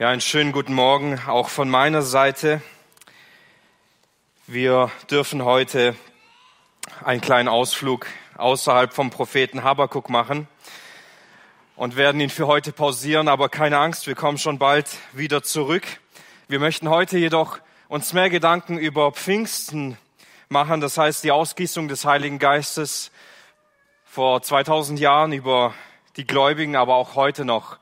Ja, einen schönen guten Morgen auch von meiner Seite. Wir dürfen heute einen kleinen Ausflug außerhalb vom Propheten Habakuk machen und werden ihn für heute pausieren, aber keine Angst, wir kommen schon bald wieder zurück. Wir möchten heute jedoch uns mehr Gedanken über Pfingsten machen, das heißt die Ausgießung des Heiligen Geistes vor 2000 Jahren über die Gläubigen, aber auch heute noch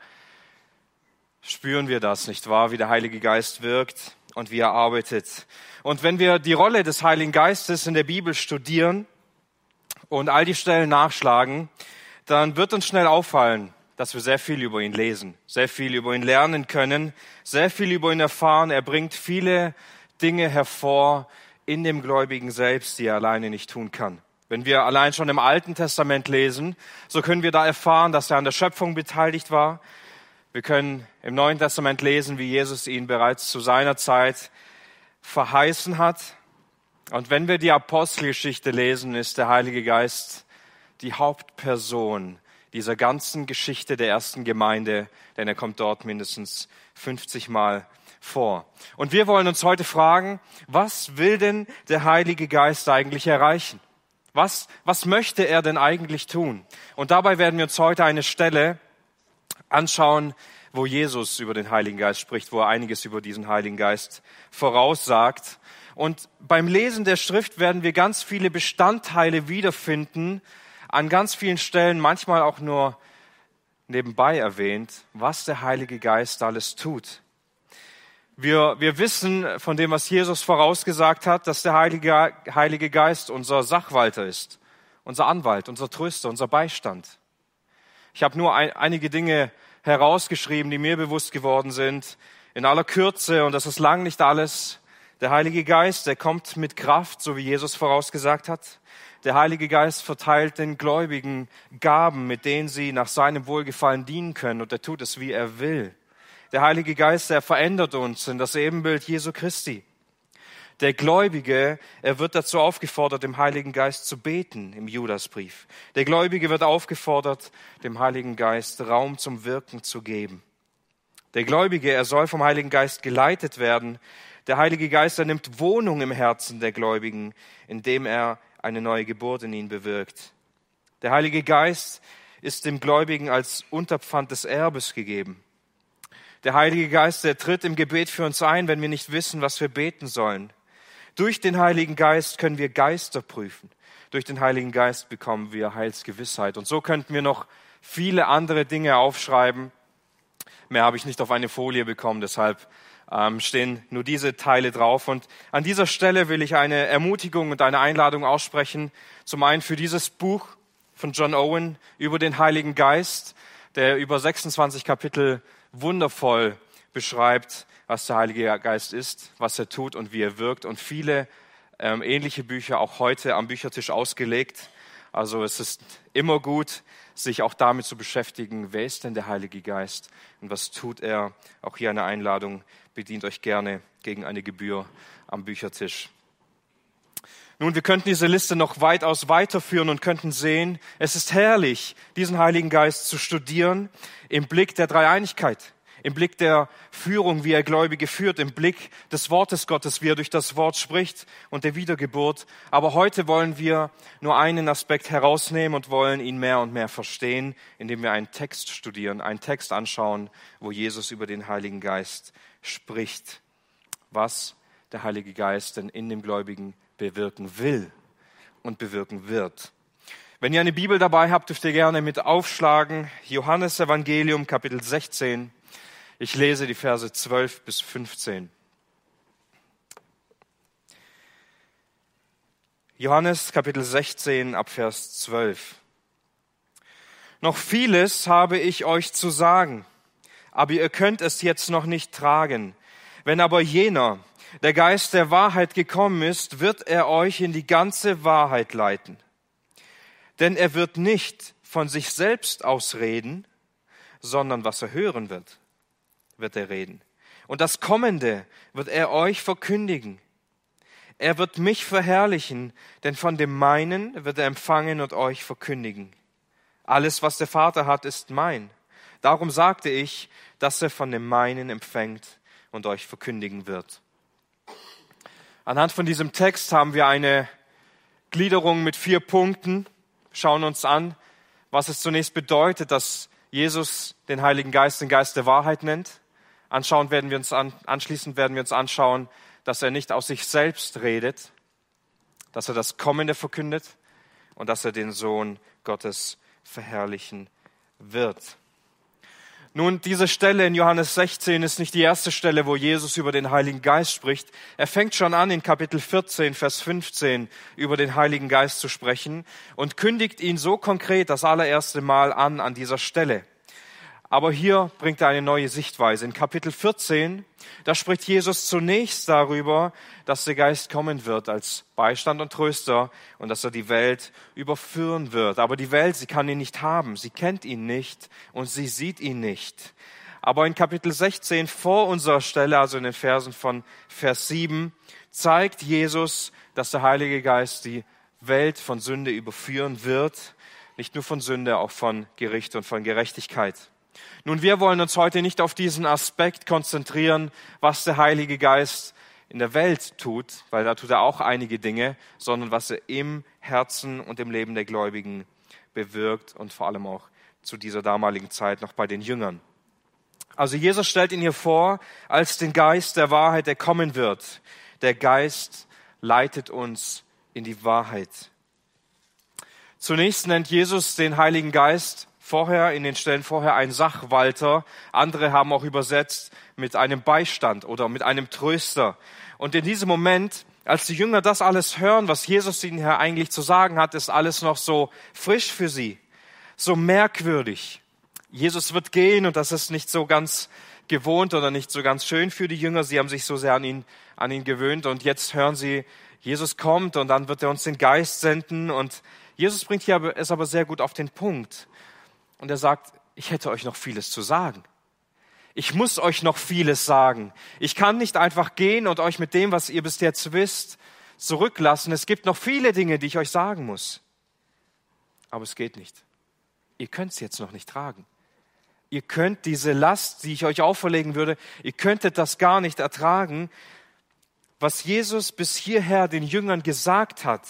spüren wir das, nicht wahr, wie der Heilige Geist wirkt und wie er arbeitet. Und wenn wir die Rolle des Heiligen Geistes in der Bibel studieren und all die Stellen nachschlagen, dann wird uns schnell auffallen, dass wir sehr viel über ihn lesen, sehr viel über ihn lernen können, sehr viel über ihn erfahren. Er bringt viele Dinge hervor in dem Gläubigen selbst, die er alleine nicht tun kann. Wenn wir allein schon im Alten Testament lesen, so können wir da erfahren, dass er an der Schöpfung beteiligt war, wir können im Neuen Testament lesen, wie Jesus ihn bereits zu seiner Zeit verheißen hat. Und wenn wir die Apostelgeschichte lesen, ist der Heilige Geist die Hauptperson dieser ganzen Geschichte der ersten Gemeinde, denn er kommt dort mindestens 50 Mal vor. Und wir wollen uns heute fragen, was will denn der Heilige Geist eigentlich erreichen? Was, was möchte er denn eigentlich tun? Und dabei werden wir uns heute eine Stelle anschauen, wo Jesus über den Heiligen Geist spricht, wo er einiges über diesen Heiligen Geist voraussagt. Und beim Lesen der Schrift werden wir ganz viele Bestandteile wiederfinden, an ganz vielen Stellen manchmal auch nur nebenbei erwähnt, was der Heilige Geist alles tut. Wir, wir wissen von dem, was Jesus vorausgesagt hat, dass der Heilige, Heilige Geist unser Sachwalter ist, unser Anwalt, unser Tröster, unser Beistand. Ich habe nur ein, einige Dinge herausgeschrieben, die mir bewusst geworden sind. In aller Kürze, und das ist lang nicht alles, der Heilige Geist, der kommt mit Kraft, so wie Jesus vorausgesagt hat. Der Heilige Geist verteilt den Gläubigen Gaben, mit denen sie nach seinem Wohlgefallen dienen können, und er tut es, wie er will. Der Heilige Geist, der verändert uns in das Ebenbild Jesu Christi. Der Gläubige, er wird dazu aufgefordert, dem Heiligen Geist zu beten im Judasbrief. Der Gläubige wird aufgefordert, dem Heiligen Geist Raum zum Wirken zu geben. Der Gläubige, er soll vom Heiligen Geist geleitet werden. Der Heilige Geist, er nimmt Wohnung im Herzen der Gläubigen, indem er eine neue Geburt in ihnen bewirkt. Der Heilige Geist ist dem Gläubigen als Unterpfand des Erbes gegeben. Der Heilige Geist, der tritt im Gebet für uns ein, wenn wir nicht wissen, was wir beten sollen. Durch den Heiligen Geist können wir Geister prüfen. Durch den Heiligen Geist bekommen wir Heilsgewissheit. Und so könnten wir noch viele andere Dinge aufschreiben. Mehr habe ich nicht auf eine Folie bekommen, deshalb ähm, stehen nur diese Teile drauf. Und an dieser Stelle will ich eine Ermutigung und eine Einladung aussprechen. Zum einen für dieses Buch von John Owen über den Heiligen Geist, der über 26 Kapitel wundervoll beschreibt, was der Heilige Geist ist, was er tut und wie er wirkt. Und viele ähm, ähnliche Bücher auch heute am Büchertisch ausgelegt. Also es ist immer gut, sich auch damit zu beschäftigen, wer ist denn der Heilige Geist und was tut er. Auch hier eine Einladung, bedient euch gerne gegen eine Gebühr am Büchertisch. Nun, wir könnten diese Liste noch weitaus weiterführen und könnten sehen, es ist herrlich, diesen Heiligen Geist zu studieren im Blick der Dreieinigkeit im Blick der Führung, wie er Gläubige führt, im Blick des Wortes Gottes, wie er durch das Wort spricht und der Wiedergeburt. Aber heute wollen wir nur einen Aspekt herausnehmen und wollen ihn mehr und mehr verstehen, indem wir einen Text studieren, einen Text anschauen, wo Jesus über den Heiligen Geist spricht, was der Heilige Geist denn in dem Gläubigen bewirken will und bewirken wird. Wenn ihr eine Bibel dabei habt, dürft ihr gerne mit aufschlagen. Johannes Evangelium Kapitel 16. Ich lese die Verse 12 bis 15. Johannes Kapitel 16 ab Vers 12. Noch vieles habe ich euch zu sagen, aber ihr könnt es jetzt noch nicht tragen. Wenn aber jener, der Geist der Wahrheit gekommen ist, wird er euch in die ganze Wahrheit leiten. Denn er wird nicht von sich selbst ausreden, sondern was er hören wird, wird er reden. Und das Kommende wird er euch verkündigen. Er wird mich verherrlichen, denn von dem meinen wird er empfangen und euch verkündigen. Alles, was der Vater hat, ist mein. Darum sagte ich, dass er von dem meinen empfängt und euch verkündigen wird. Anhand von diesem Text haben wir eine Gliederung mit vier Punkten, schauen uns an, was es zunächst bedeutet, dass Jesus den Heiligen Geist den Geist der Wahrheit nennt. Anschauen werden wir uns an, anschließend werden wir uns anschauen, dass er nicht aus sich selbst redet, dass er das Kommende verkündet und dass er den Sohn Gottes verherrlichen wird. Nun, diese Stelle in Johannes 16 ist nicht die erste Stelle, wo Jesus über den Heiligen Geist spricht. Er fängt schon an, in Kapitel 14, Vers 15 über den Heiligen Geist zu sprechen und kündigt ihn so konkret das allererste Mal an an dieser Stelle. Aber hier bringt er eine neue Sichtweise. In Kapitel 14, da spricht Jesus zunächst darüber, dass der Geist kommen wird als Beistand und Tröster und dass er die Welt überführen wird. Aber die Welt, sie kann ihn nicht haben, sie kennt ihn nicht und sie sieht ihn nicht. Aber in Kapitel 16 vor unserer Stelle, also in den Versen von Vers 7, zeigt Jesus, dass der Heilige Geist die Welt von Sünde überführen wird. Nicht nur von Sünde, auch von Gericht und von Gerechtigkeit. Nun, wir wollen uns heute nicht auf diesen Aspekt konzentrieren, was der Heilige Geist in der Welt tut, weil da tut er auch einige Dinge, sondern was er im Herzen und im Leben der Gläubigen bewirkt und vor allem auch zu dieser damaligen Zeit noch bei den Jüngern. Also Jesus stellt ihn hier vor als den Geist der Wahrheit, der kommen wird. Der Geist leitet uns in die Wahrheit. Zunächst nennt Jesus den Heiligen Geist vorher, in den Stellen vorher ein Sachwalter. Andere haben auch übersetzt mit einem Beistand oder mit einem Tröster. Und in diesem Moment, als die Jünger das alles hören, was Jesus ihnen hier eigentlich zu sagen hat, ist alles noch so frisch für sie, so merkwürdig. Jesus wird gehen und das ist nicht so ganz gewohnt oder nicht so ganz schön für die Jünger. Sie haben sich so sehr an ihn, an ihn gewöhnt und jetzt hören sie, Jesus kommt und dann wird er uns den Geist senden und Jesus bringt hier es aber sehr gut auf den Punkt. Und er sagt, ich hätte euch noch vieles zu sagen. Ich muss euch noch vieles sagen. Ich kann nicht einfach gehen und euch mit dem, was ihr bis jetzt wisst, zurücklassen. Es gibt noch viele Dinge, die ich euch sagen muss. Aber es geht nicht. Ihr könnt es jetzt noch nicht tragen. Ihr könnt diese Last, die ich euch auferlegen würde, ihr könntet das gar nicht ertragen. Was Jesus bis hierher den Jüngern gesagt hat,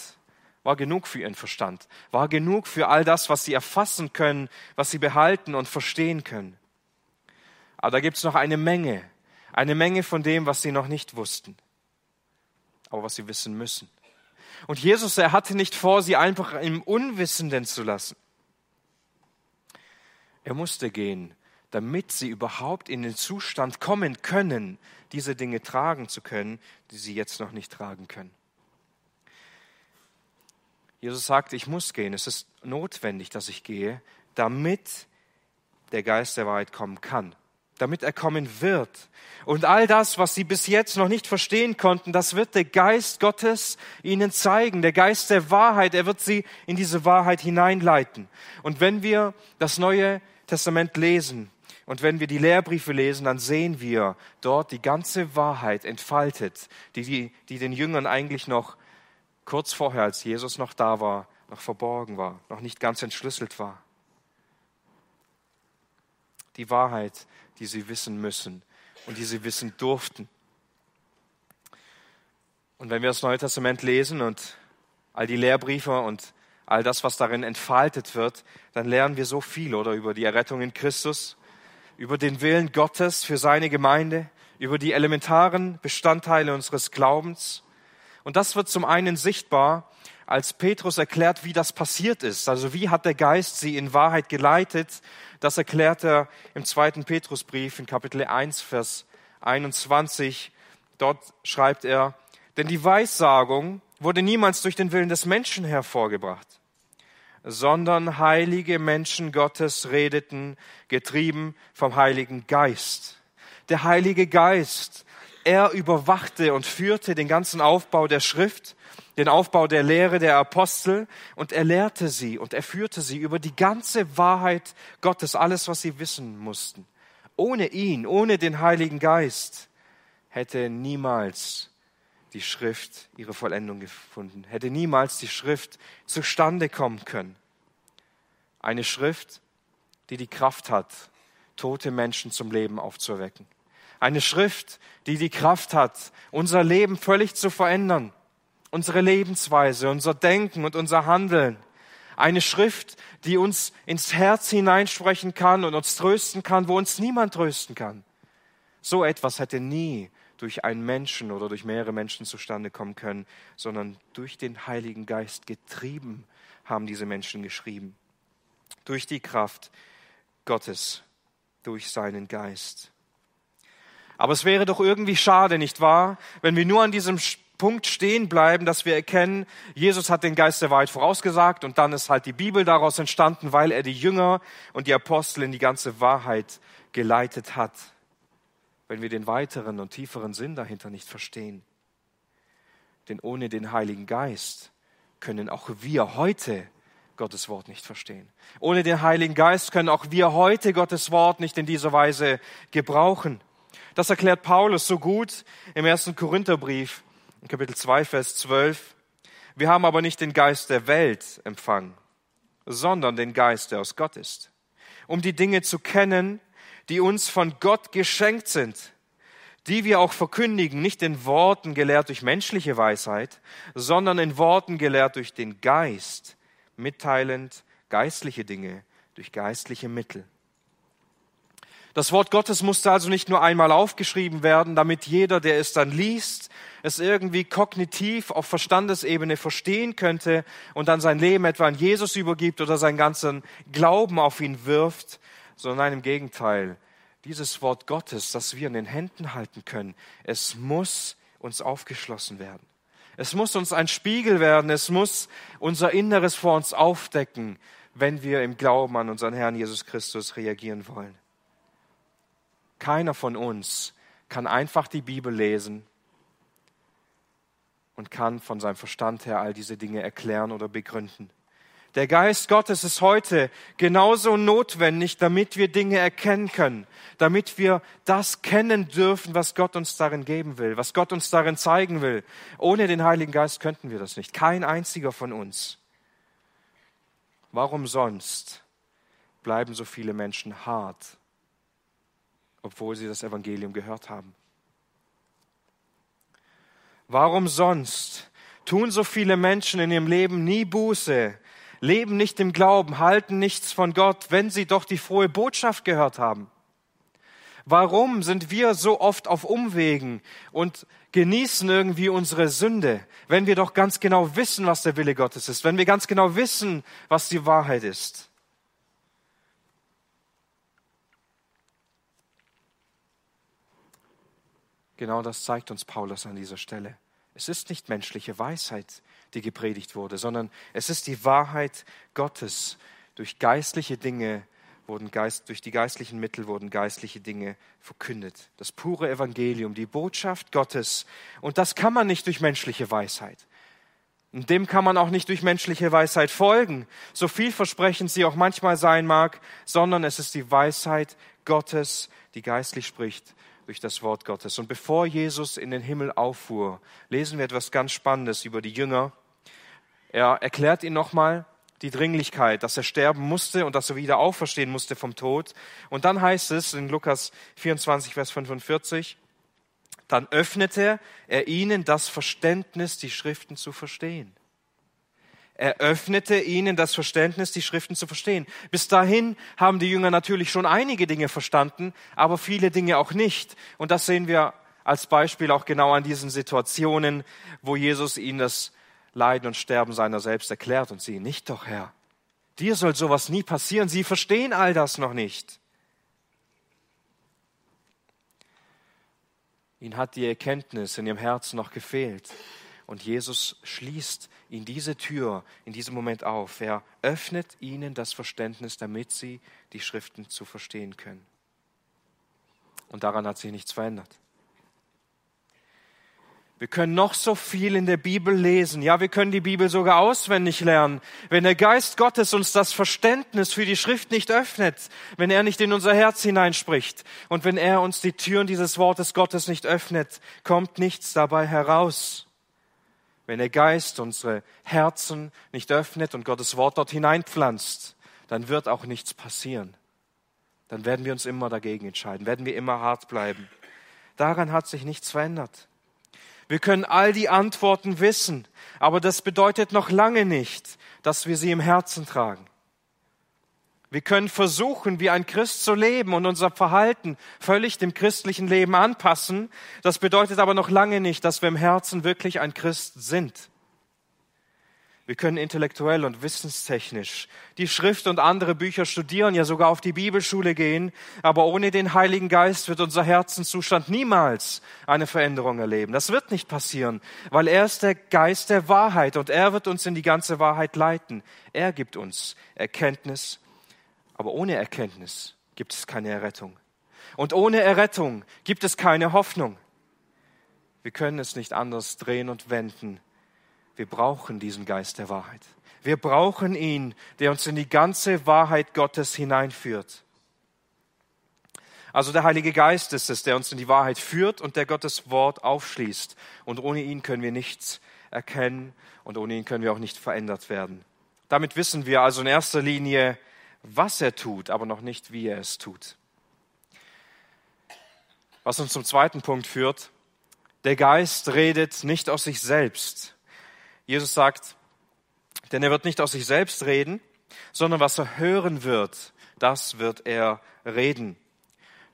war genug für ihren Verstand, war genug für all das, was sie erfassen können, was sie behalten und verstehen können. Aber da gibt es noch eine Menge, eine Menge von dem, was sie noch nicht wussten, aber was sie wissen müssen. Und Jesus, er hatte nicht vor, sie einfach im Unwissenden zu lassen. Er musste gehen, damit sie überhaupt in den Zustand kommen können, diese Dinge tragen zu können, die sie jetzt noch nicht tragen können. Jesus sagt, ich muss gehen, es ist notwendig, dass ich gehe, damit der Geist der Wahrheit kommen kann, damit er kommen wird. Und all das, was sie bis jetzt noch nicht verstehen konnten, das wird der Geist Gottes ihnen zeigen, der Geist der Wahrheit, er wird sie in diese Wahrheit hineinleiten. Und wenn wir das Neue Testament lesen, und wenn wir die Lehrbriefe lesen, dann sehen wir dort die ganze Wahrheit entfaltet, die, die, die den Jüngern eigentlich noch kurz vorher, als Jesus noch da war, noch verborgen war, noch nicht ganz entschlüsselt war. Die Wahrheit, die sie wissen müssen und die sie wissen durften. Und wenn wir das Neue Testament lesen und all die Lehrbriefe und all das, was darin entfaltet wird, dann lernen wir so viel oder über die Errettung in Christus, über den Willen Gottes für seine Gemeinde, über die elementaren Bestandteile unseres Glaubens, und das wird zum einen sichtbar, als Petrus erklärt, wie das passiert ist. Also wie hat der Geist sie in Wahrheit geleitet? Das erklärt er im zweiten Petrusbrief in Kapitel 1, Vers 21. Dort schreibt er, denn die Weissagung wurde niemals durch den Willen des Menschen hervorgebracht, sondern heilige Menschen Gottes redeten, getrieben vom Heiligen Geist. Der Heilige Geist er überwachte und führte den ganzen Aufbau der Schrift, den Aufbau der Lehre der Apostel und er lehrte sie und er führte sie über die ganze Wahrheit Gottes, alles, was sie wissen mussten. Ohne ihn, ohne den Heiligen Geist hätte niemals die Schrift ihre Vollendung gefunden, hätte niemals die Schrift zustande kommen können. Eine Schrift, die die Kraft hat, tote Menschen zum Leben aufzuwecken. Eine Schrift, die die Kraft hat, unser Leben völlig zu verändern, unsere Lebensweise, unser Denken und unser Handeln. Eine Schrift, die uns ins Herz hineinsprechen kann und uns trösten kann, wo uns niemand trösten kann. So etwas hätte nie durch einen Menschen oder durch mehrere Menschen zustande kommen können, sondern durch den Heiligen Geist getrieben haben diese Menschen geschrieben. Durch die Kraft Gottes, durch seinen Geist. Aber es wäre doch irgendwie schade, nicht wahr, wenn wir nur an diesem Punkt stehen bleiben, dass wir erkennen, Jesus hat den Geist der Wahrheit vorausgesagt und dann ist halt die Bibel daraus entstanden, weil er die Jünger und die Apostel in die ganze Wahrheit geleitet hat wenn wir den weiteren und tieferen Sinn dahinter nicht verstehen. Denn ohne den Heiligen Geist können auch wir heute Gottes Wort nicht verstehen. Ohne den Heiligen Geist können auch wir heute Gottes Wort nicht in dieser Weise gebrauchen. Das erklärt Paulus so gut im ersten Korintherbrief, in Kapitel 2, Vers 12. Wir haben aber nicht den Geist der Welt empfangen, sondern den Geist, der aus Gott ist, um die Dinge zu kennen, die uns von Gott geschenkt sind, die wir auch verkündigen, nicht in Worten gelehrt durch menschliche Weisheit, sondern in Worten gelehrt durch den Geist, mitteilend geistliche Dinge durch geistliche Mittel. Das Wort Gottes musste also nicht nur einmal aufgeschrieben werden, damit jeder, der es dann liest, es irgendwie kognitiv auf Verstandesebene verstehen könnte und dann sein Leben etwa an Jesus übergibt oder seinen ganzen Glauben auf ihn wirft, sondern im Gegenteil. Dieses Wort Gottes, das wir in den Händen halten können, es muss uns aufgeschlossen werden. Es muss uns ein Spiegel werden. Es muss unser Inneres vor uns aufdecken, wenn wir im Glauben an unseren Herrn Jesus Christus reagieren wollen. Keiner von uns kann einfach die Bibel lesen und kann von seinem Verstand her all diese Dinge erklären oder begründen. Der Geist Gottes ist heute genauso notwendig, damit wir Dinge erkennen können, damit wir das kennen dürfen, was Gott uns darin geben will, was Gott uns darin zeigen will. Ohne den Heiligen Geist könnten wir das nicht. Kein einziger von uns. Warum sonst bleiben so viele Menschen hart, obwohl sie das Evangelium gehört haben? Warum sonst tun so viele Menschen in ihrem Leben nie Buße, leben nicht im Glauben, halten nichts von Gott, wenn sie doch die frohe Botschaft gehört haben? Warum sind wir so oft auf Umwegen und genießen irgendwie unsere Sünde, wenn wir doch ganz genau wissen, was der Wille Gottes ist, wenn wir ganz genau wissen, was die Wahrheit ist? Genau das zeigt uns Paulus an dieser Stelle. Es ist nicht menschliche Weisheit, die gepredigt wurde, sondern es ist die Wahrheit Gottes. Durch geistliche Dinge wurden Geist, durch die geistlichen Mittel wurden geistliche Dinge verkündet. Das pure Evangelium, die Botschaft Gottes. Und das kann man nicht durch menschliche Weisheit. Und dem kann man auch nicht durch menschliche Weisheit folgen, so vielversprechend sie auch manchmal sein mag, sondern es ist die Weisheit Gottes, die geistlich spricht durch das Wort Gottes. Und bevor Jesus in den Himmel auffuhr, lesen wir etwas ganz Spannendes über die Jünger. Er erklärt ihnen nochmal die Dringlichkeit, dass er sterben musste und dass er wieder auferstehen musste vom Tod. Und dann heißt es in Lukas 24, Vers 45, dann öffnete er ihnen das Verständnis, die Schriften zu verstehen. Er öffnete ihnen das Verständnis, die Schriften zu verstehen. Bis dahin haben die Jünger natürlich schon einige Dinge verstanden, aber viele Dinge auch nicht. Und das sehen wir als Beispiel auch genau an diesen Situationen, wo Jesus ihnen das Leiden und Sterben seiner selbst erklärt und sie nicht doch, Herr. Dir soll sowas nie passieren. Sie verstehen all das noch nicht. Ihnen hat die Erkenntnis in ihrem Herzen noch gefehlt. Und Jesus schließt ihnen diese Tür in diesem Moment auf. Er öffnet ihnen das Verständnis, damit sie die Schriften zu verstehen können. Und daran hat sich nichts verändert. Wir können noch so viel in der Bibel lesen. Ja, wir können die Bibel sogar auswendig lernen. Wenn der Geist Gottes uns das Verständnis für die Schrift nicht öffnet, wenn er nicht in unser Herz hineinspricht und wenn er uns die Türen dieses Wortes Gottes nicht öffnet, kommt nichts dabei heraus. Wenn der Geist unsere Herzen nicht öffnet und Gottes Wort dort hineinpflanzt, dann wird auch nichts passieren. dann werden wir uns immer dagegen entscheiden, werden wir immer hart bleiben. Daran hat sich nichts verändert. Wir können all die Antworten wissen, aber das bedeutet noch lange nicht, dass wir sie im Herzen tragen. Wir können versuchen, wie ein Christ zu leben und unser Verhalten völlig dem christlichen Leben anpassen. Das bedeutet aber noch lange nicht, dass wir im Herzen wirklich ein Christ sind. Wir können intellektuell und wissenstechnisch die Schrift und andere Bücher studieren, ja sogar auf die Bibelschule gehen, aber ohne den Heiligen Geist wird unser Herzenszustand niemals eine Veränderung erleben. Das wird nicht passieren, weil er ist der Geist der Wahrheit und er wird uns in die ganze Wahrheit leiten. Er gibt uns Erkenntnis, aber ohne Erkenntnis gibt es keine Errettung. Und ohne Errettung gibt es keine Hoffnung. Wir können es nicht anders drehen und wenden wir brauchen diesen Geist der Wahrheit. Wir brauchen ihn, der uns in die ganze Wahrheit Gottes hineinführt. Also der Heilige Geist ist es, der uns in die Wahrheit führt und der Gottes Wort aufschließt. Und ohne ihn können wir nichts erkennen und ohne ihn können wir auch nicht verändert werden. Damit wissen wir also in erster Linie, was er tut, aber noch nicht, wie er es tut. Was uns zum zweiten Punkt führt, der Geist redet nicht aus sich selbst, Jesus sagt, denn er wird nicht aus sich selbst reden, sondern was er hören wird, das wird er reden.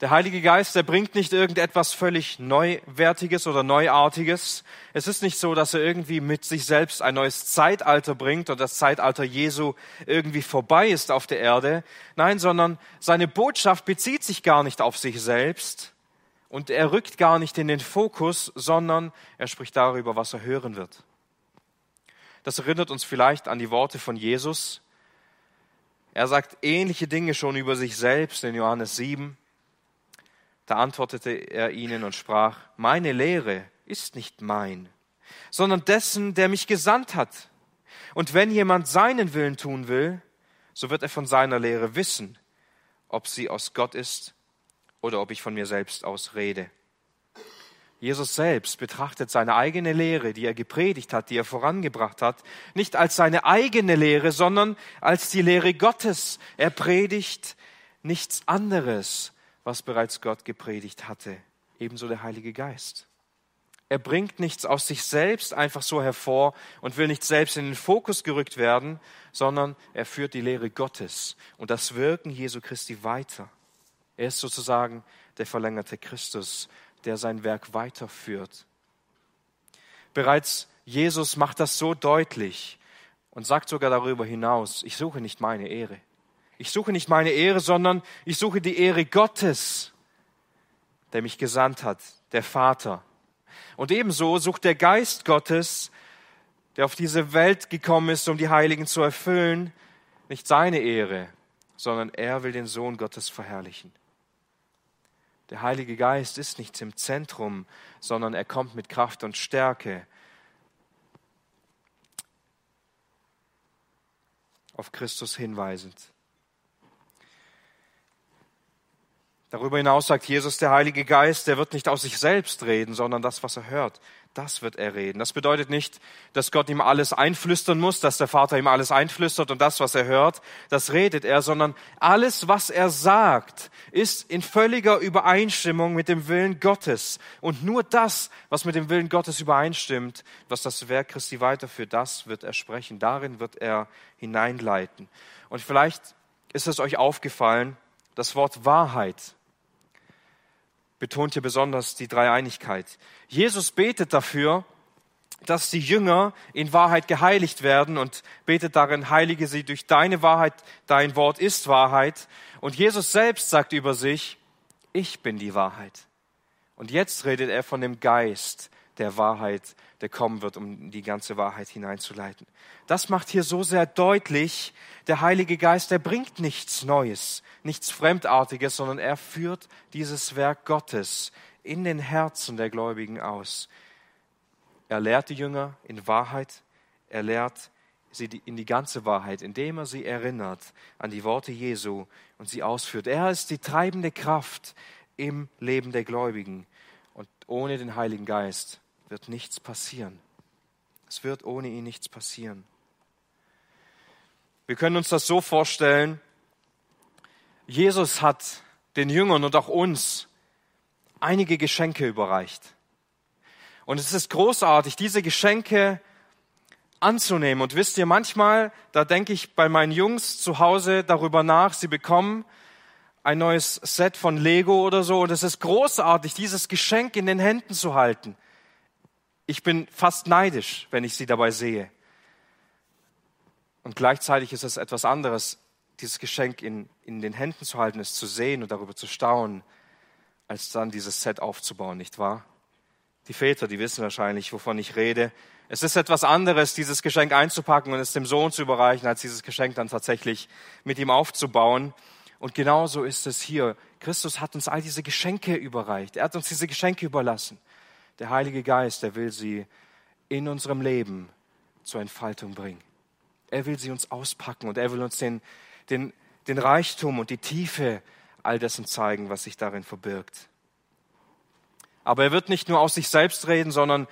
Der Heilige Geist, der bringt nicht irgendetwas völlig Neuwertiges oder Neuartiges. Es ist nicht so, dass er irgendwie mit sich selbst ein neues Zeitalter bringt und das Zeitalter Jesu irgendwie vorbei ist auf der Erde. Nein, sondern seine Botschaft bezieht sich gar nicht auf sich selbst und er rückt gar nicht in den Fokus, sondern er spricht darüber, was er hören wird. Das erinnert uns vielleicht an die Worte von Jesus. Er sagt ähnliche Dinge schon über sich selbst in Johannes 7. Da antwortete er ihnen und sprach, meine Lehre ist nicht mein, sondern dessen, der mich gesandt hat. Und wenn jemand seinen Willen tun will, so wird er von seiner Lehre wissen, ob sie aus Gott ist oder ob ich von mir selbst aus rede. Jesus selbst betrachtet seine eigene Lehre, die er gepredigt hat, die er vorangebracht hat, nicht als seine eigene Lehre, sondern als die Lehre Gottes. Er predigt nichts anderes, was bereits Gott gepredigt hatte. Ebenso der Heilige Geist. Er bringt nichts aus sich selbst einfach so hervor und will nicht selbst in den Fokus gerückt werden, sondern er führt die Lehre Gottes und das Wirken Jesu Christi weiter. Er ist sozusagen der verlängerte Christus, der sein Werk weiterführt. Bereits Jesus macht das so deutlich und sagt sogar darüber hinaus, ich suche nicht meine Ehre. Ich suche nicht meine Ehre, sondern ich suche die Ehre Gottes, der mich gesandt hat, der Vater. Und ebenso sucht der Geist Gottes, der auf diese Welt gekommen ist, um die Heiligen zu erfüllen, nicht seine Ehre, sondern er will den Sohn Gottes verherrlichen. Der Heilige Geist ist nicht im Zentrum, sondern er kommt mit Kraft und Stärke auf Christus hinweisend. Darüber hinaus sagt Jesus, der Heilige Geist, der wird nicht aus sich selbst reden, sondern das, was er hört, das wird er reden. Das bedeutet nicht, dass Gott ihm alles einflüstern muss, dass der Vater ihm alles einflüstert und das, was er hört, das redet er, sondern alles, was er sagt, ist in völliger Übereinstimmung mit dem Willen Gottes. Und nur das, was mit dem Willen Gottes übereinstimmt, was das Werk Christi weiterführt, das wird er sprechen. Darin wird er hineinleiten. Und vielleicht ist es euch aufgefallen, das Wort Wahrheit betont hier besonders die Dreieinigkeit. Jesus betet dafür, dass die Jünger in Wahrheit geheiligt werden und betet darin, heilige sie durch deine Wahrheit, dein Wort ist Wahrheit. Und Jesus selbst sagt über sich, ich bin die Wahrheit. Und jetzt redet er von dem Geist der Wahrheit, der kommen wird, um die ganze Wahrheit hineinzuleiten. Das macht hier so sehr deutlich, der Heilige Geist, der bringt nichts Neues, nichts Fremdartiges, sondern er führt dieses Werk Gottes in den Herzen der Gläubigen aus. Er lehrt die Jünger in Wahrheit, er lehrt sie in die ganze Wahrheit, indem er sie erinnert an die Worte Jesu und sie ausführt. Er ist die treibende Kraft im Leben der Gläubigen. Und ohne den Heiligen Geist wird nichts passieren. Es wird ohne ihn nichts passieren. Wir können uns das so vorstellen, Jesus hat den Jüngern und auch uns einige Geschenke überreicht. Und es ist großartig, diese Geschenke anzunehmen. Und wisst ihr, manchmal, da denke ich bei meinen Jungs zu Hause darüber nach, sie bekommen ein neues Set von Lego oder so. Und es ist großartig, dieses Geschenk in den Händen zu halten. Ich bin fast neidisch, wenn ich sie dabei sehe. Und gleichzeitig ist es etwas anderes, dieses Geschenk in, in den Händen zu halten, es zu sehen und darüber zu staunen, als dann dieses Set aufzubauen, nicht wahr? Die Väter, die wissen wahrscheinlich, wovon ich rede. Es ist etwas anderes, dieses Geschenk einzupacken und es dem Sohn zu überreichen, als dieses Geschenk dann tatsächlich mit ihm aufzubauen. Und genauso ist es hier. Christus hat uns all diese Geschenke überreicht. Er hat uns diese Geschenke überlassen. Der Heilige Geist, er will sie in unserem Leben zur Entfaltung bringen. Er will sie uns auspacken und er will uns den, den, den Reichtum und die Tiefe all dessen zeigen, was sich darin verbirgt. Aber er wird nicht nur aus sich selbst reden, sondern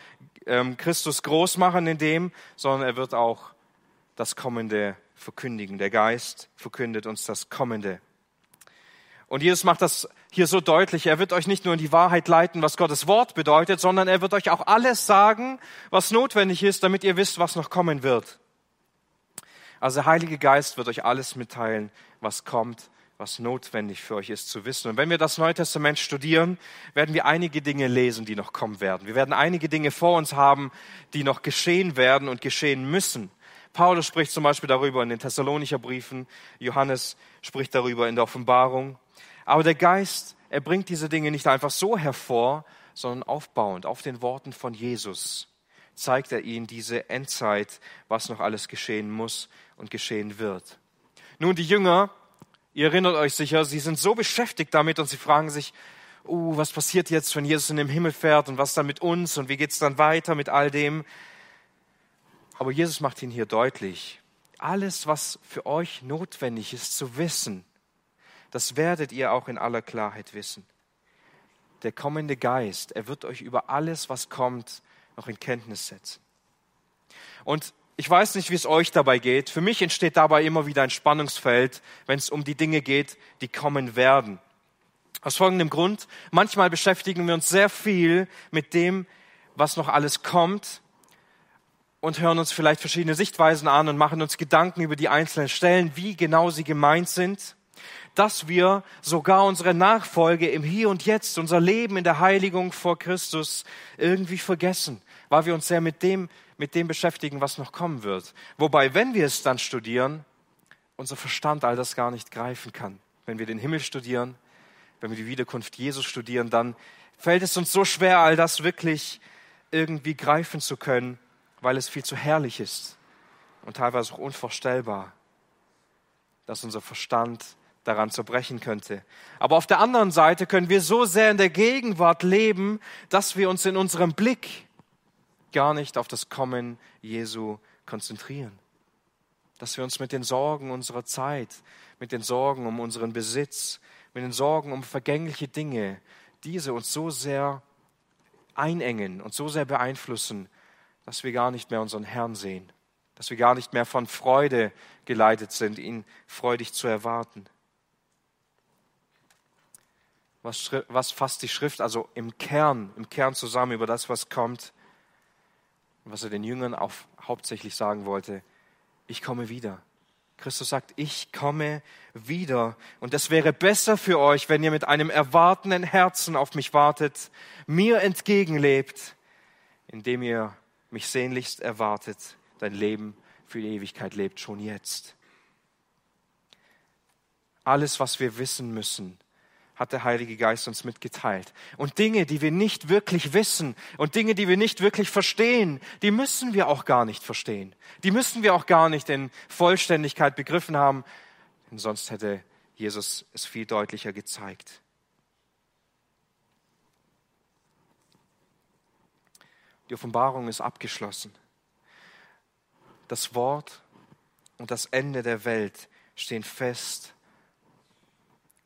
ähm, Christus groß machen in dem, sondern er wird auch das Kommende verkündigen. Der Geist verkündet uns das Kommende. Und Jesus macht das hier so deutlich. Er wird euch nicht nur in die Wahrheit leiten, was Gottes Wort bedeutet, sondern er wird euch auch alles sagen, was notwendig ist, damit ihr wisst, was noch kommen wird. Also der Heilige Geist wird euch alles mitteilen, was kommt was notwendig für euch ist zu wissen. Und wenn wir das Neue Testament studieren, werden wir einige Dinge lesen, die noch kommen werden. Wir werden einige Dinge vor uns haben, die noch geschehen werden und geschehen müssen. Paulus spricht zum Beispiel darüber in den Thessalonicher Briefen, Johannes spricht darüber in der Offenbarung. Aber der Geist, er bringt diese Dinge nicht einfach so hervor, sondern aufbauend auf den Worten von Jesus zeigt er ihnen diese Endzeit, was noch alles geschehen muss und geschehen wird. Nun, die Jünger, Ihr erinnert euch sicher, sie sind so beschäftigt damit und sie fragen sich, uh, was passiert jetzt, wenn Jesus in den Himmel fährt und was dann mit uns und wie geht's dann weiter mit all dem? Aber Jesus macht ihnen hier deutlich, alles, was für euch notwendig ist zu wissen, das werdet ihr auch in aller Klarheit wissen. Der kommende Geist, er wird euch über alles, was kommt, noch in Kenntnis setzen. Und ich weiß nicht, wie es euch dabei geht. Für mich entsteht dabei immer wieder ein Spannungsfeld, wenn es um die Dinge geht, die kommen werden. Aus folgendem Grund. Manchmal beschäftigen wir uns sehr viel mit dem, was noch alles kommt und hören uns vielleicht verschiedene Sichtweisen an und machen uns Gedanken über die einzelnen Stellen, wie genau sie gemeint sind, dass wir sogar unsere Nachfolge im Hier und Jetzt, unser Leben in der Heiligung vor Christus irgendwie vergessen, weil wir uns sehr mit dem mit dem beschäftigen, was noch kommen wird. Wobei, wenn wir es dann studieren, unser Verstand all das gar nicht greifen kann. Wenn wir den Himmel studieren, wenn wir die Wiederkunft Jesus studieren, dann fällt es uns so schwer, all das wirklich irgendwie greifen zu können, weil es viel zu herrlich ist und teilweise auch unvorstellbar, dass unser Verstand daran zerbrechen könnte. Aber auf der anderen Seite können wir so sehr in der Gegenwart leben, dass wir uns in unserem Blick gar nicht auf das Kommen Jesu konzentrieren. Dass wir uns mit den Sorgen unserer Zeit, mit den Sorgen um unseren Besitz, mit den Sorgen um vergängliche Dinge, diese uns so sehr einengen und so sehr beeinflussen, dass wir gar nicht mehr unseren Herrn sehen, dass wir gar nicht mehr von Freude geleitet sind, ihn freudig zu erwarten. Was, was fasst die Schrift also im Kern, im Kern zusammen über das, was kommt? was er den Jüngern auch hauptsächlich sagen wollte, ich komme wieder. Christus sagt, ich komme wieder. Und es wäre besser für euch, wenn ihr mit einem erwartenden Herzen auf mich wartet, mir entgegenlebt, indem ihr mich sehnlichst erwartet, dein Leben für die Ewigkeit lebt, schon jetzt. Alles, was wir wissen müssen, hat der Heilige Geist uns mitgeteilt. Und Dinge, die wir nicht wirklich wissen und Dinge, die wir nicht wirklich verstehen, die müssen wir auch gar nicht verstehen. Die müssen wir auch gar nicht in Vollständigkeit begriffen haben, denn sonst hätte Jesus es viel deutlicher gezeigt. Die Offenbarung ist abgeschlossen. Das Wort und das Ende der Welt stehen fest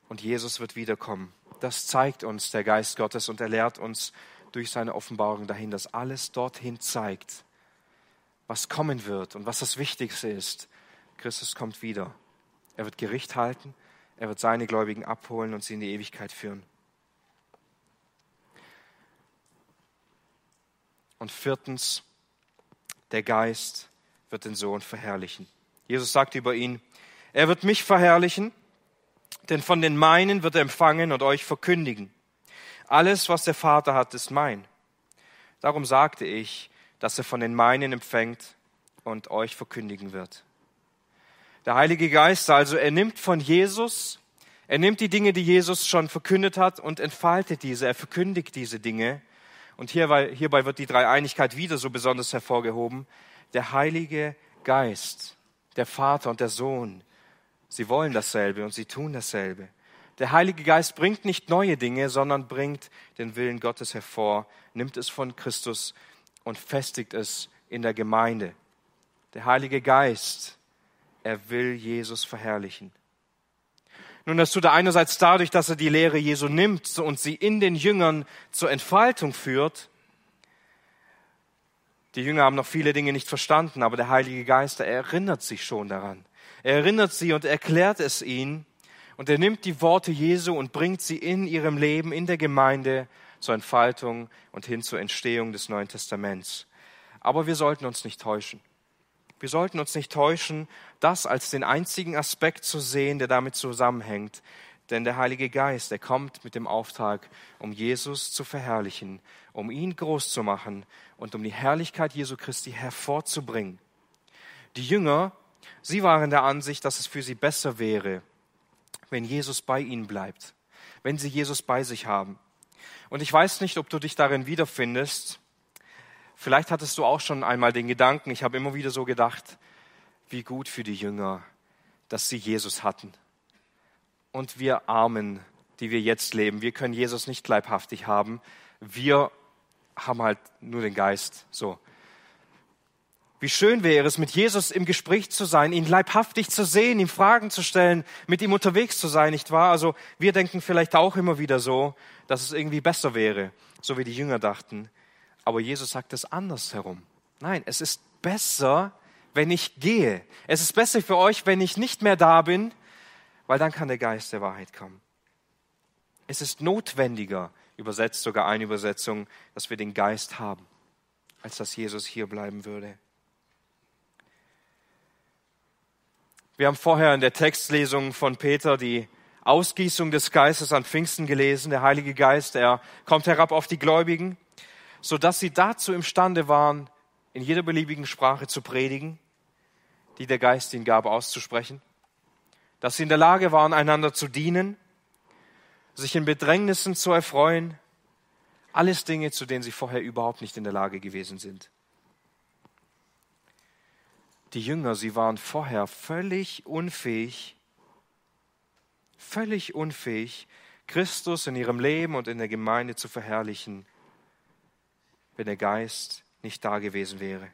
und Jesus wird wiederkommen. Das zeigt uns der Geist Gottes und er lehrt uns durch seine Offenbarung dahin, dass alles dorthin zeigt, was kommen wird und was das Wichtigste ist. Christus kommt wieder. Er wird Gericht halten, Er wird seine Gläubigen abholen und sie in die Ewigkeit führen. Und viertens, der Geist wird den Sohn verherrlichen. Jesus sagt über ihn, er wird mich verherrlichen, denn von den meinen wird er empfangen und euch verkündigen. Alles, was der Vater hat, ist mein. Darum sagte ich, dass er von den meinen empfängt und euch verkündigen wird. Der Heilige Geist also, er nimmt von Jesus, er nimmt die Dinge, die Jesus schon verkündet hat und entfaltet diese, er verkündigt diese Dinge. Und hierbei, hierbei wird die Dreieinigkeit wieder so besonders hervorgehoben. Der Heilige Geist, der Vater und der Sohn, sie wollen dasselbe und sie tun dasselbe. Der Heilige Geist bringt nicht neue Dinge, sondern bringt den Willen Gottes hervor, nimmt es von Christus und festigt es in der Gemeinde. Der Heilige Geist, er will Jesus verherrlichen. Nun, das tut er einerseits dadurch, dass er die Lehre Jesu nimmt und sie in den Jüngern zur Entfaltung führt. Die Jünger haben noch viele Dinge nicht verstanden, aber der Heilige Geist, er erinnert sich schon daran. Er erinnert sie und erklärt es ihnen. Und er nimmt die Worte Jesu und bringt sie in ihrem Leben, in der Gemeinde zur Entfaltung und hin zur Entstehung des Neuen Testaments. Aber wir sollten uns nicht täuschen. Wir sollten uns nicht täuschen, das als den einzigen Aspekt zu sehen, der damit zusammenhängt. Denn der Heilige Geist, der kommt mit dem Auftrag, um Jesus zu verherrlichen, um ihn groß zu machen und um die Herrlichkeit Jesu Christi hervorzubringen. Die Jünger, sie waren der Ansicht, dass es für sie besser wäre, wenn Jesus bei ihnen bleibt, wenn sie Jesus bei sich haben. Und ich weiß nicht, ob du dich darin wiederfindest. Vielleicht hattest du auch schon einmal den Gedanken, ich habe immer wieder so gedacht, wie gut für die Jünger, dass sie Jesus hatten. Und wir Armen, die wir jetzt leben, wir können Jesus nicht leibhaftig haben. Wir haben halt nur den Geist. So. Wie schön wäre es, mit Jesus im Gespräch zu sein, ihn leibhaftig zu sehen, ihm Fragen zu stellen, mit ihm unterwegs zu sein, nicht wahr? Also wir denken vielleicht auch immer wieder so, dass es irgendwie besser wäre, so wie die Jünger dachten. Aber Jesus sagt es andersherum. Nein, es ist besser, wenn ich gehe. Es ist besser für euch, wenn ich nicht mehr da bin, weil dann kann der Geist der Wahrheit kommen. Es ist notwendiger, übersetzt sogar eine Übersetzung, dass wir den Geist haben, als dass Jesus hier bleiben würde. Wir haben vorher in der Textlesung von Peter die Ausgießung des Geistes an Pfingsten gelesen. Der Heilige Geist, er kommt herab auf die Gläubigen, sodass sie dazu imstande waren, in jeder beliebigen Sprache zu predigen, die der Geist ihnen gab, auszusprechen. Dass sie in der Lage waren, einander zu dienen, sich in Bedrängnissen zu erfreuen. Alles Dinge, zu denen sie vorher überhaupt nicht in der Lage gewesen sind die Jünger, sie waren vorher völlig unfähig, völlig unfähig, Christus in ihrem Leben und in der Gemeinde zu verherrlichen, wenn der Geist nicht da gewesen wäre.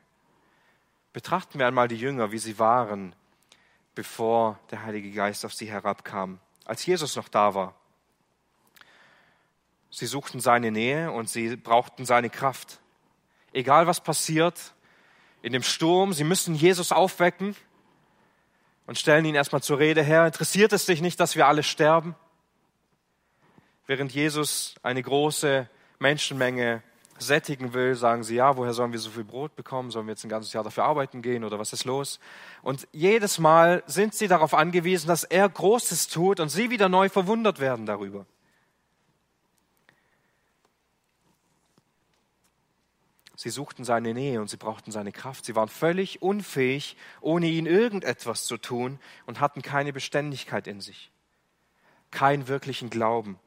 Betrachten wir einmal die Jünger, wie sie waren, bevor der Heilige Geist auf sie herabkam, als Jesus noch da war. Sie suchten seine Nähe und sie brauchten seine Kraft. Egal was passiert, in dem Sturm. Sie müssen Jesus aufwecken und stellen ihn erstmal zur Rede her. Interessiert es dich nicht, dass wir alle sterben? Während Jesus eine große Menschenmenge sättigen will, sagen sie, ja, woher sollen wir so viel Brot bekommen? Sollen wir jetzt ein ganzes Jahr dafür arbeiten gehen oder was ist los? Und jedes Mal sind sie darauf angewiesen, dass er Großes tut und sie wieder neu verwundert werden darüber. Sie suchten seine Nähe und sie brauchten seine Kraft. Sie waren völlig unfähig, ohne ihn irgendetwas zu tun und hatten keine Beständigkeit in sich, keinen wirklichen Glauben.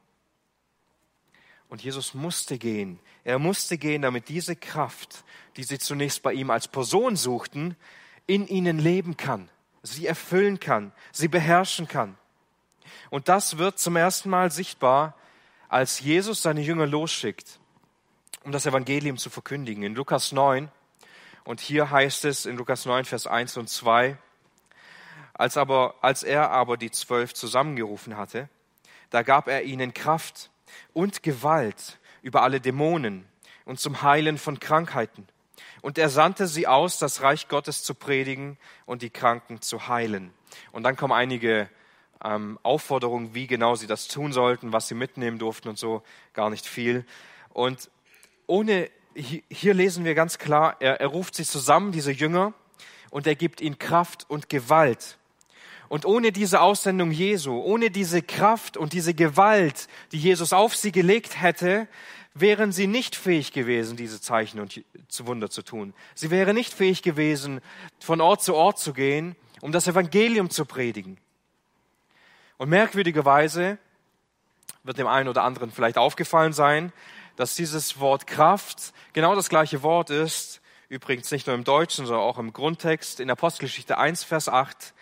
Und Jesus musste gehen. Er musste gehen, damit diese Kraft, die sie zunächst bei ihm als Person suchten, in ihnen leben kann, sie erfüllen kann, sie beherrschen kann. Und das wird zum ersten Mal sichtbar, als Jesus seine Jünger losschickt um das Evangelium zu verkündigen. In Lukas 9, und hier heißt es in Lukas 9, Vers 1 und 2, als, aber, als er aber die zwölf zusammengerufen hatte, da gab er ihnen Kraft und Gewalt über alle Dämonen und zum Heilen von Krankheiten. Und er sandte sie aus, das Reich Gottes zu predigen und die Kranken zu heilen. Und dann kommen einige ähm, Aufforderung, wie genau sie das tun sollten, was sie mitnehmen durften und so, gar nicht viel. Und ohne, hier lesen wir ganz klar, er, er ruft sie zusammen, diese Jünger, und er gibt ihnen Kraft und Gewalt. Und ohne diese Aussendung Jesu, ohne diese Kraft und diese Gewalt, die Jesus auf sie gelegt hätte, wären sie nicht fähig gewesen, diese Zeichen und Wunder zu tun. Sie wären nicht fähig gewesen, von Ort zu Ort zu gehen, um das Evangelium zu predigen. Und merkwürdigerweise wird dem einen oder anderen vielleicht aufgefallen sein, dass dieses Wort Kraft genau das gleiche Wort ist, übrigens nicht nur im Deutschen, sondern auch im Grundtext in Apostelgeschichte 1, Vers 8.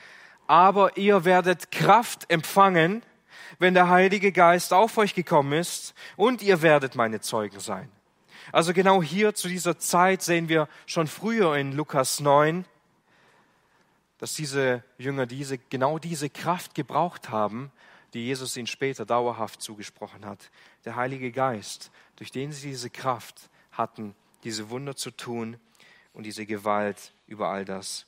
Aber ihr werdet Kraft empfangen, wenn der Heilige Geist auf euch gekommen ist, und ihr werdet meine Zeugen sein. Also genau hier zu dieser Zeit sehen wir schon früher in Lukas 9, dass diese Jünger diese, genau diese Kraft gebraucht haben, die Jesus ihnen später dauerhaft zugesprochen hat. Der Heilige Geist, durch den sie diese Kraft hatten, diese Wunder zu tun und diese Gewalt über all das.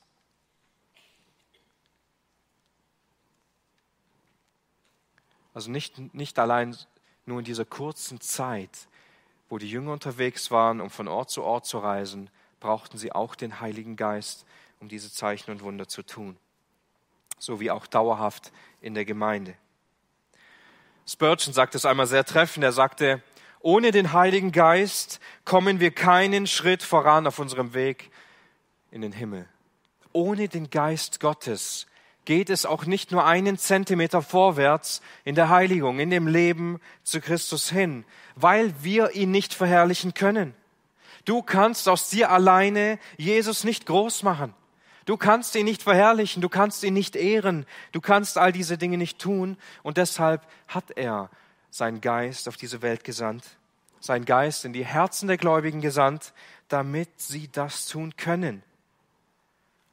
Also nicht, nicht allein nur in dieser kurzen Zeit, wo die Jünger unterwegs waren, um von Ort zu Ort zu reisen, brauchten sie auch den Heiligen Geist, um diese Zeichen und Wunder zu tun. So wie auch dauerhaft in der Gemeinde. Spurgeon sagt es einmal sehr treffend. Er sagte, ohne den Heiligen Geist kommen wir keinen Schritt voran auf unserem Weg in den Himmel. Ohne den Geist Gottes geht es auch nicht nur einen Zentimeter vorwärts in der Heiligung, in dem Leben zu Christus hin, weil wir ihn nicht verherrlichen können. Du kannst aus dir alleine Jesus nicht groß machen. Du kannst ihn nicht verherrlichen, du kannst ihn nicht ehren, du kannst all diese Dinge nicht tun und deshalb hat er seinen Geist auf diese Welt gesandt, seinen Geist in die Herzen der Gläubigen gesandt, damit sie das tun können.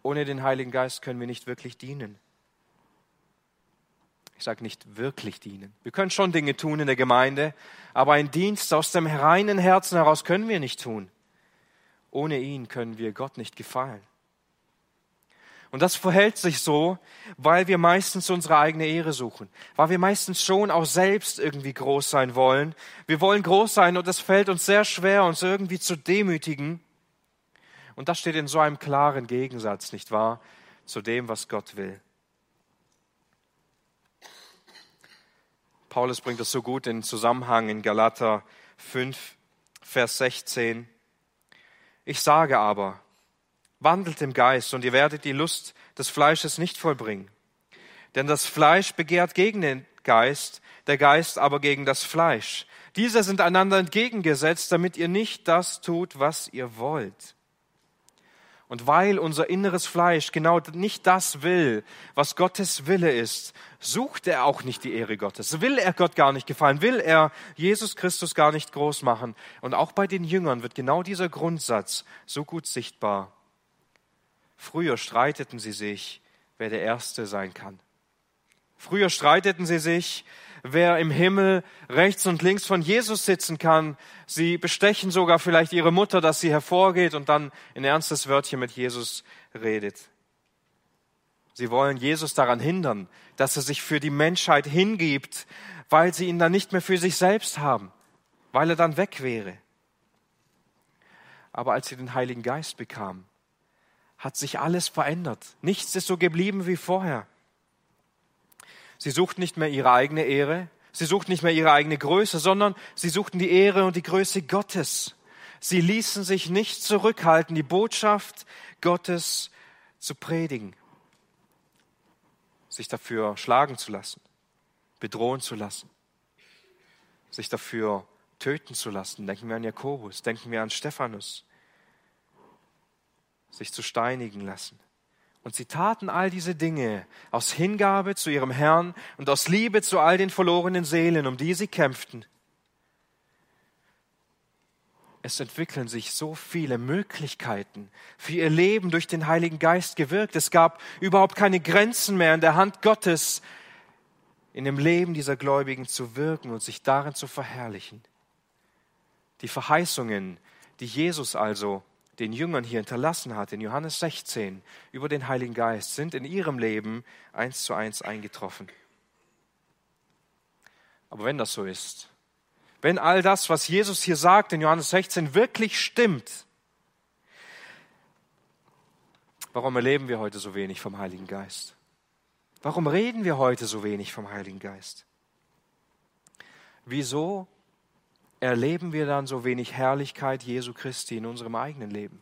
Ohne den Heiligen Geist können wir nicht wirklich dienen. Ich sage nicht wirklich dienen. Wir können schon Dinge tun in der Gemeinde, aber ein Dienst aus dem reinen Herzen heraus können wir nicht tun. Ohne ihn können wir Gott nicht gefallen. Und das verhält sich so, weil wir meistens unsere eigene Ehre suchen, weil wir meistens schon auch selbst irgendwie groß sein wollen. Wir wollen groß sein und es fällt uns sehr schwer, uns irgendwie zu demütigen. Und das steht in so einem klaren Gegensatz, nicht wahr, zu dem, was Gott will. Paulus bringt das so gut in Zusammenhang in Galater 5, Vers 16. Ich sage aber, wandelt im Geist und ihr werdet die Lust des Fleisches nicht vollbringen. Denn das Fleisch begehrt gegen den Geist, der Geist aber gegen das Fleisch. Diese sind einander entgegengesetzt, damit ihr nicht das tut, was ihr wollt. Und weil unser inneres Fleisch genau nicht das will, was Gottes Wille ist, sucht er auch nicht die Ehre Gottes. Will er Gott gar nicht gefallen, will er Jesus Christus gar nicht groß machen. Und auch bei den Jüngern wird genau dieser Grundsatz so gut sichtbar. Früher streiteten sie sich, wer der Erste sein kann. Früher streiteten sie sich, wer im Himmel rechts und links von Jesus sitzen kann. Sie bestechen sogar vielleicht ihre Mutter, dass sie hervorgeht und dann ein ernstes Wörtchen mit Jesus redet. Sie wollen Jesus daran hindern, dass er sich für die Menschheit hingibt, weil sie ihn dann nicht mehr für sich selbst haben, weil er dann weg wäre. Aber als sie den Heiligen Geist bekamen, hat sich alles verändert. Nichts ist so geblieben wie vorher. Sie suchten nicht mehr ihre eigene Ehre, sie suchten nicht mehr ihre eigene Größe, sondern sie suchten die Ehre und die Größe Gottes. Sie ließen sich nicht zurückhalten, die Botschaft Gottes zu predigen, sich dafür schlagen zu lassen, bedrohen zu lassen, sich dafür töten zu lassen. Denken wir an Jakobus, denken wir an Stephanus, sich zu steinigen lassen. Und sie taten all diese Dinge aus Hingabe zu ihrem Herrn und aus Liebe zu all den verlorenen Seelen, um die sie kämpften. Es entwickeln sich so viele Möglichkeiten für ihr Leben durch den Heiligen Geist gewirkt. Es gab überhaupt keine Grenzen mehr in der Hand Gottes, in dem Leben dieser Gläubigen zu wirken und sich darin zu verherrlichen. Die Verheißungen, die Jesus also den Jüngern hier hinterlassen hat, in Johannes 16, über den Heiligen Geist, sind in ihrem Leben eins zu eins eingetroffen. Aber wenn das so ist, wenn all das, was Jesus hier sagt in Johannes 16, wirklich stimmt, warum erleben wir heute so wenig vom Heiligen Geist? Warum reden wir heute so wenig vom Heiligen Geist? Wieso erleben wir dann so wenig Herrlichkeit Jesu Christi in unserem eigenen Leben?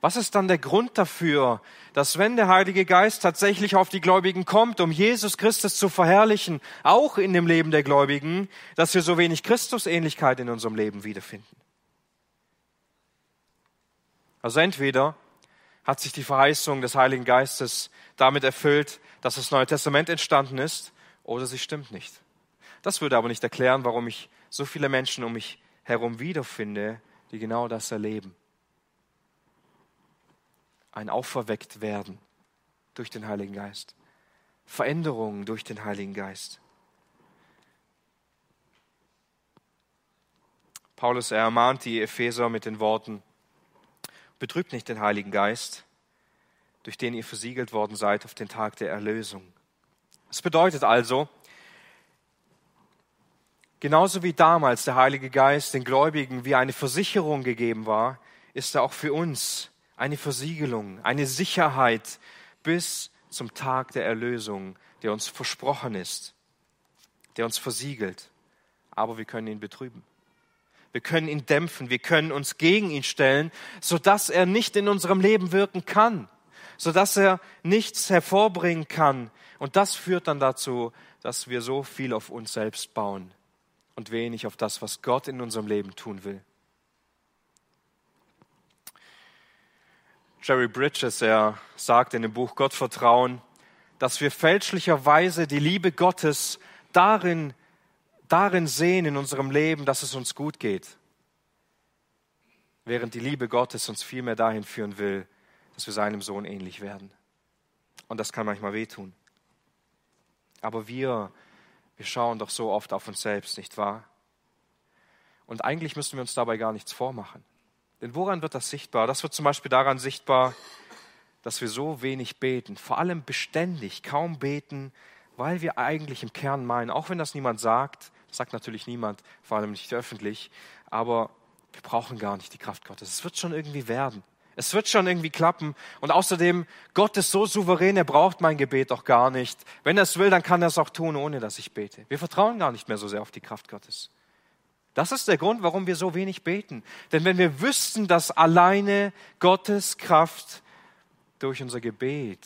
Was ist dann der Grund dafür, dass wenn der Heilige Geist tatsächlich auf die Gläubigen kommt, um Jesus Christus zu verherrlichen, auch in dem Leben der Gläubigen, dass wir so wenig Christusähnlichkeit in unserem Leben wiederfinden? Also entweder hat sich die Verheißung des Heiligen Geistes damit erfüllt, dass das Neue Testament entstanden ist, oder sie stimmt nicht. Das würde aber nicht erklären, warum ich so viele Menschen um mich herum wiederfinde, die genau das erleben ein Auferweckt werden durch den Heiligen Geist. Veränderungen durch den Heiligen Geist. Paulus ermahnt die Epheser mit den Worten, betrübt nicht den Heiligen Geist, durch den ihr versiegelt worden seid auf den Tag der Erlösung. Es bedeutet also, genauso wie damals der Heilige Geist den Gläubigen wie eine Versicherung gegeben war, ist er auch für uns eine Versiegelung, eine Sicherheit bis zum Tag der Erlösung, der uns versprochen ist, der uns versiegelt. Aber wir können ihn betrüben. Wir können ihn dämpfen, wir können uns gegen ihn stellen, sodass er nicht in unserem Leben wirken kann, sodass er nichts hervorbringen kann. Und das führt dann dazu, dass wir so viel auf uns selbst bauen und wenig auf das, was Gott in unserem Leben tun will. Jerry Bridges, er sagt in dem Buch Gottvertrauen, dass wir fälschlicherweise die Liebe Gottes darin, darin sehen in unserem Leben, dass es uns gut geht, während die Liebe Gottes uns vielmehr dahin führen will, dass wir seinem Sohn ähnlich werden. Und das kann manchmal wehtun. Aber wir, wir schauen doch so oft auf uns selbst, nicht wahr? Und eigentlich müssen wir uns dabei gar nichts vormachen. Denn woran wird das sichtbar? Das wird zum Beispiel daran sichtbar, dass wir so wenig beten, vor allem beständig, kaum beten, weil wir eigentlich im Kern meinen, auch wenn das niemand sagt, das sagt natürlich niemand, vor allem nicht öffentlich, aber wir brauchen gar nicht die Kraft Gottes. Es wird schon irgendwie werden. Es wird schon irgendwie klappen. Und außerdem, Gott ist so souverän, er braucht mein Gebet doch gar nicht. Wenn er es will, dann kann er es auch tun, ohne dass ich bete. Wir vertrauen gar nicht mehr so sehr auf die Kraft Gottes. Das ist der Grund, warum wir so wenig beten. Denn wenn wir wüssten, dass alleine Gottes Kraft durch unser Gebet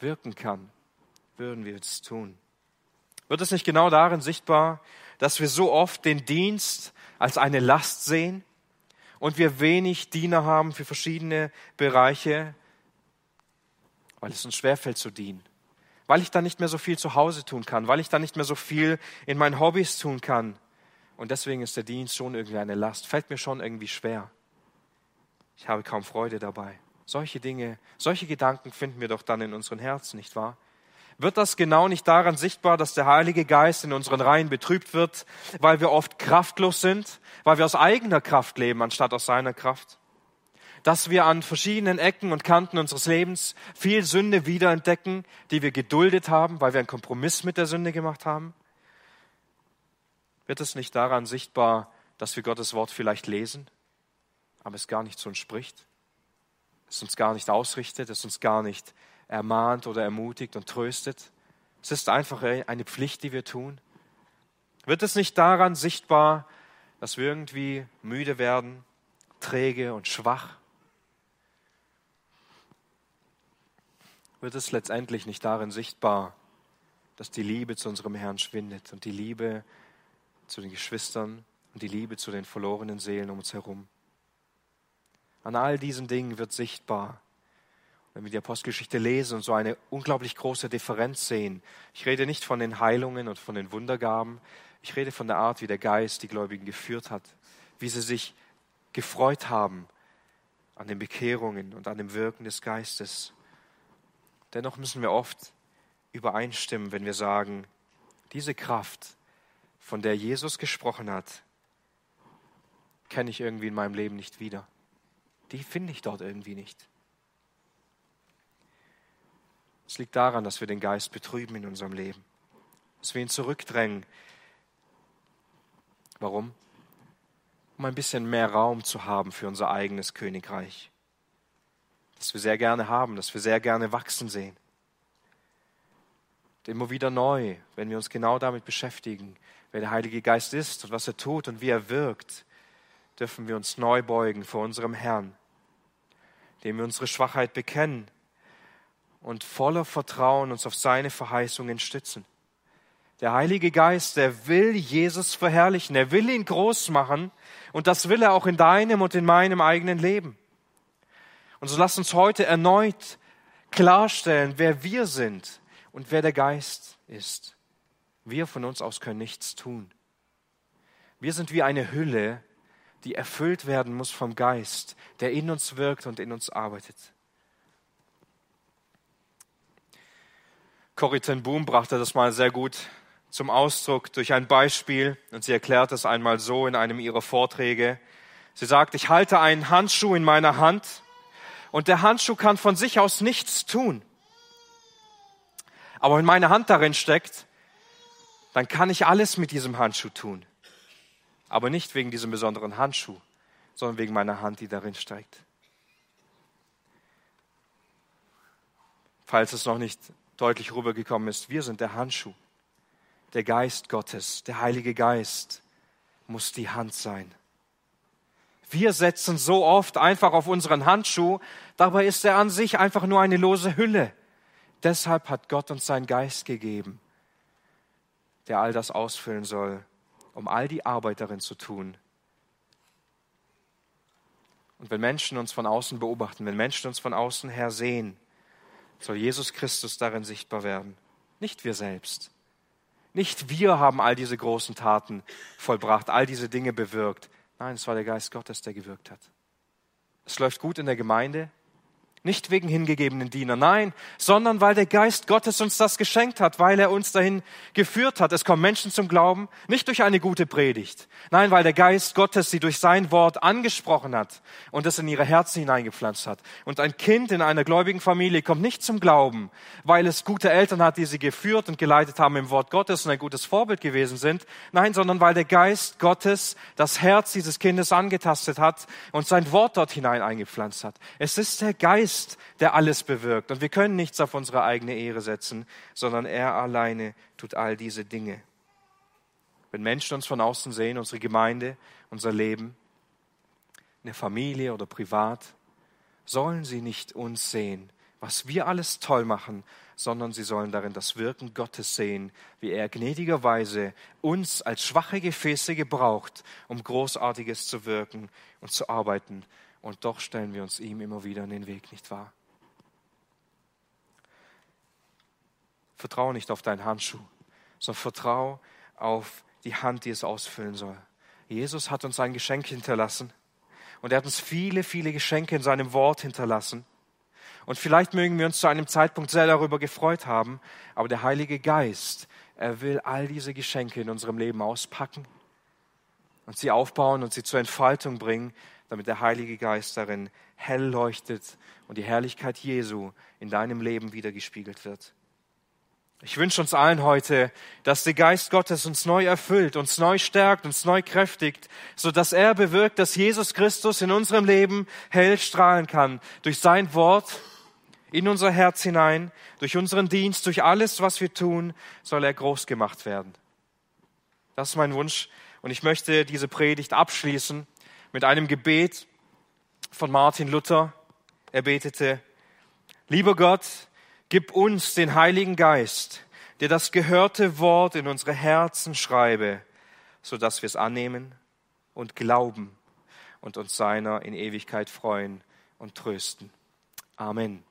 wirken kann, würden wir es tun. Wird es nicht genau darin sichtbar, dass wir so oft den Dienst als eine Last sehen und wir wenig Diener haben für verschiedene Bereiche, weil es uns schwerfällt zu dienen, weil ich dann nicht mehr so viel zu Hause tun kann, weil ich dann nicht mehr so viel in meinen Hobbys tun kann, und deswegen ist der Dienst schon irgendwie eine Last, fällt mir schon irgendwie schwer. Ich habe kaum Freude dabei. Solche Dinge, solche Gedanken finden wir doch dann in unseren Herzen, nicht wahr? Wird das genau nicht daran sichtbar, dass der Heilige Geist in unseren Reihen betrübt wird, weil wir oft kraftlos sind, weil wir aus eigener Kraft leben, anstatt aus seiner Kraft? Dass wir an verschiedenen Ecken und Kanten unseres Lebens viel Sünde wiederentdecken, die wir geduldet haben, weil wir einen Kompromiss mit der Sünde gemacht haben? Wird es nicht daran sichtbar, dass wir Gottes Wort vielleicht lesen, aber es gar nicht zu uns spricht, es uns gar nicht ausrichtet, es uns gar nicht ermahnt oder ermutigt und tröstet? Es ist einfach eine Pflicht, die wir tun. Wird es nicht daran sichtbar, dass wir irgendwie müde werden, träge und schwach? Wird es letztendlich nicht darin sichtbar, dass die Liebe zu unserem Herrn schwindet und die Liebe zu den Geschwistern und die Liebe zu den verlorenen Seelen um uns herum. An all diesen Dingen wird sichtbar, wenn wir die Apostelgeschichte lesen und so eine unglaublich große Differenz sehen. Ich rede nicht von den Heilungen und von den Wundergaben, ich rede von der Art, wie der Geist die Gläubigen geführt hat, wie sie sich gefreut haben an den Bekehrungen und an dem Wirken des Geistes. Dennoch müssen wir oft übereinstimmen, wenn wir sagen, diese Kraft, von der Jesus gesprochen hat, kenne ich irgendwie in meinem Leben nicht wieder. Die finde ich dort irgendwie nicht. Es liegt daran, dass wir den Geist betrüben in unserem Leben. dass wir ihn zurückdrängen. Warum? Um ein bisschen mehr Raum zu haben für unser eigenes Königreich. Das wir sehr gerne haben, das wir sehr gerne wachsen sehen. Und immer wieder neu, wenn wir uns genau damit beschäftigen, wer der Heilige Geist ist und was er tut und wie er wirkt, dürfen wir uns neu beugen vor unserem Herrn, dem wir unsere Schwachheit bekennen und voller Vertrauen uns auf seine Verheißungen stützen. Der Heilige Geist, der will Jesus verherrlichen, er will ihn groß machen und das will er auch in deinem und in meinem eigenen Leben. Und so lasst uns heute erneut klarstellen, wer wir sind und wer der Geist ist. Wir von uns aus können nichts tun. Wir sind wie eine Hülle, die erfüllt werden muss vom Geist, der in uns wirkt und in uns arbeitet. Corrie ten Boom brachte das mal sehr gut zum Ausdruck durch ein Beispiel und sie erklärt es einmal so in einem ihrer Vorträge. Sie sagt, ich halte einen Handschuh in meiner Hand und der Handschuh kann von sich aus nichts tun. Aber wenn meine Hand darin steckt, dann kann ich alles mit diesem Handschuh tun. Aber nicht wegen diesem besonderen Handschuh, sondern wegen meiner Hand, die darin steckt. Falls es noch nicht deutlich rübergekommen ist, wir sind der Handschuh der Geist Gottes, der Heilige Geist muss die Hand sein. Wir setzen so oft einfach auf unseren Handschuh, dabei ist er an sich einfach nur eine lose Hülle. Deshalb hat Gott uns seinen Geist gegeben, der all das ausfüllen soll, um all die Arbeit darin zu tun. Und wenn Menschen uns von außen beobachten, wenn Menschen uns von außen her sehen, soll Jesus Christus darin sichtbar werden, nicht wir selbst. Nicht wir haben all diese großen Taten vollbracht, all diese Dinge bewirkt. Nein, es war der Geist Gottes, der gewirkt hat. Es läuft gut in der Gemeinde, nicht wegen hingegebenen Diener, nein, sondern weil der Geist Gottes uns das geschenkt hat, weil er uns dahin geführt hat. Es kommen Menschen zum Glauben, nicht durch eine gute Predigt, nein, weil der Geist Gottes sie durch sein Wort angesprochen hat und es in ihre Herzen hineingepflanzt hat. Und ein Kind in einer gläubigen Familie kommt nicht zum Glauben, weil es gute Eltern hat, die sie geführt und geleitet haben im Wort Gottes und ein gutes Vorbild gewesen sind, nein, sondern weil der Geist Gottes das Herz dieses Kindes angetastet hat und sein Wort dort hinein eingepflanzt hat. Es ist der Geist, Geist, der alles bewirkt. Und wir können nichts auf unsere eigene Ehre setzen, sondern er alleine tut all diese Dinge. Wenn Menschen uns von außen sehen, unsere Gemeinde, unser Leben, eine Familie oder privat, sollen sie nicht uns sehen, was wir alles toll machen, sondern sie sollen darin das Wirken Gottes sehen, wie er gnädigerweise uns als schwache Gefäße gebraucht, um Großartiges zu wirken und zu arbeiten und doch stellen wir uns ihm immer wieder in den Weg, nicht wahr? Vertraue nicht auf deinen Handschuh, sondern vertraue auf die Hand, die es ausfüllen soll. Jesus hat uns ein Geschenk hinterlassen und er hat uns viele, viele Geschenke in seinem Wort hinterlassen. Und vielleicht mögen wir uns zu einem Zeitpunkt sehr darüber gefreut haben, aber der Heilige Geist, er will all diese Geschenke in unserem Leben auspacken und sie aufbauen und sie zur Entfaltung bringen, damit der Heilige Geist darin hell leuchtet und die Herrlichkeit Jesu in deinem Leben wiedergespiegelt wird. Ich wünsche uns allen heute, dass der Geist Gottes uns neu erfüllt, uns neu stärkt, uns neu kräftigt, so dass er bewirkt, dass Jesus Christus in unserem Leben hell strahlen kann. Durch sein Wort in unser Herz hinein, durch unseren Dienst, durch alles, was wir tun, soll er groß gemacht werden. Das ist mein Wunsch und ich möchte diese Predigt abschließen mit einem Gebet von Martin Luther. Er betete, lieber Gott, gib uns den Heiligen Geist, der das gehörte Wort in unsere Herzen schreibe, so dass wir es annehmen und glauben und uns seiner in Ewigkeit freuen und trösten. Amen.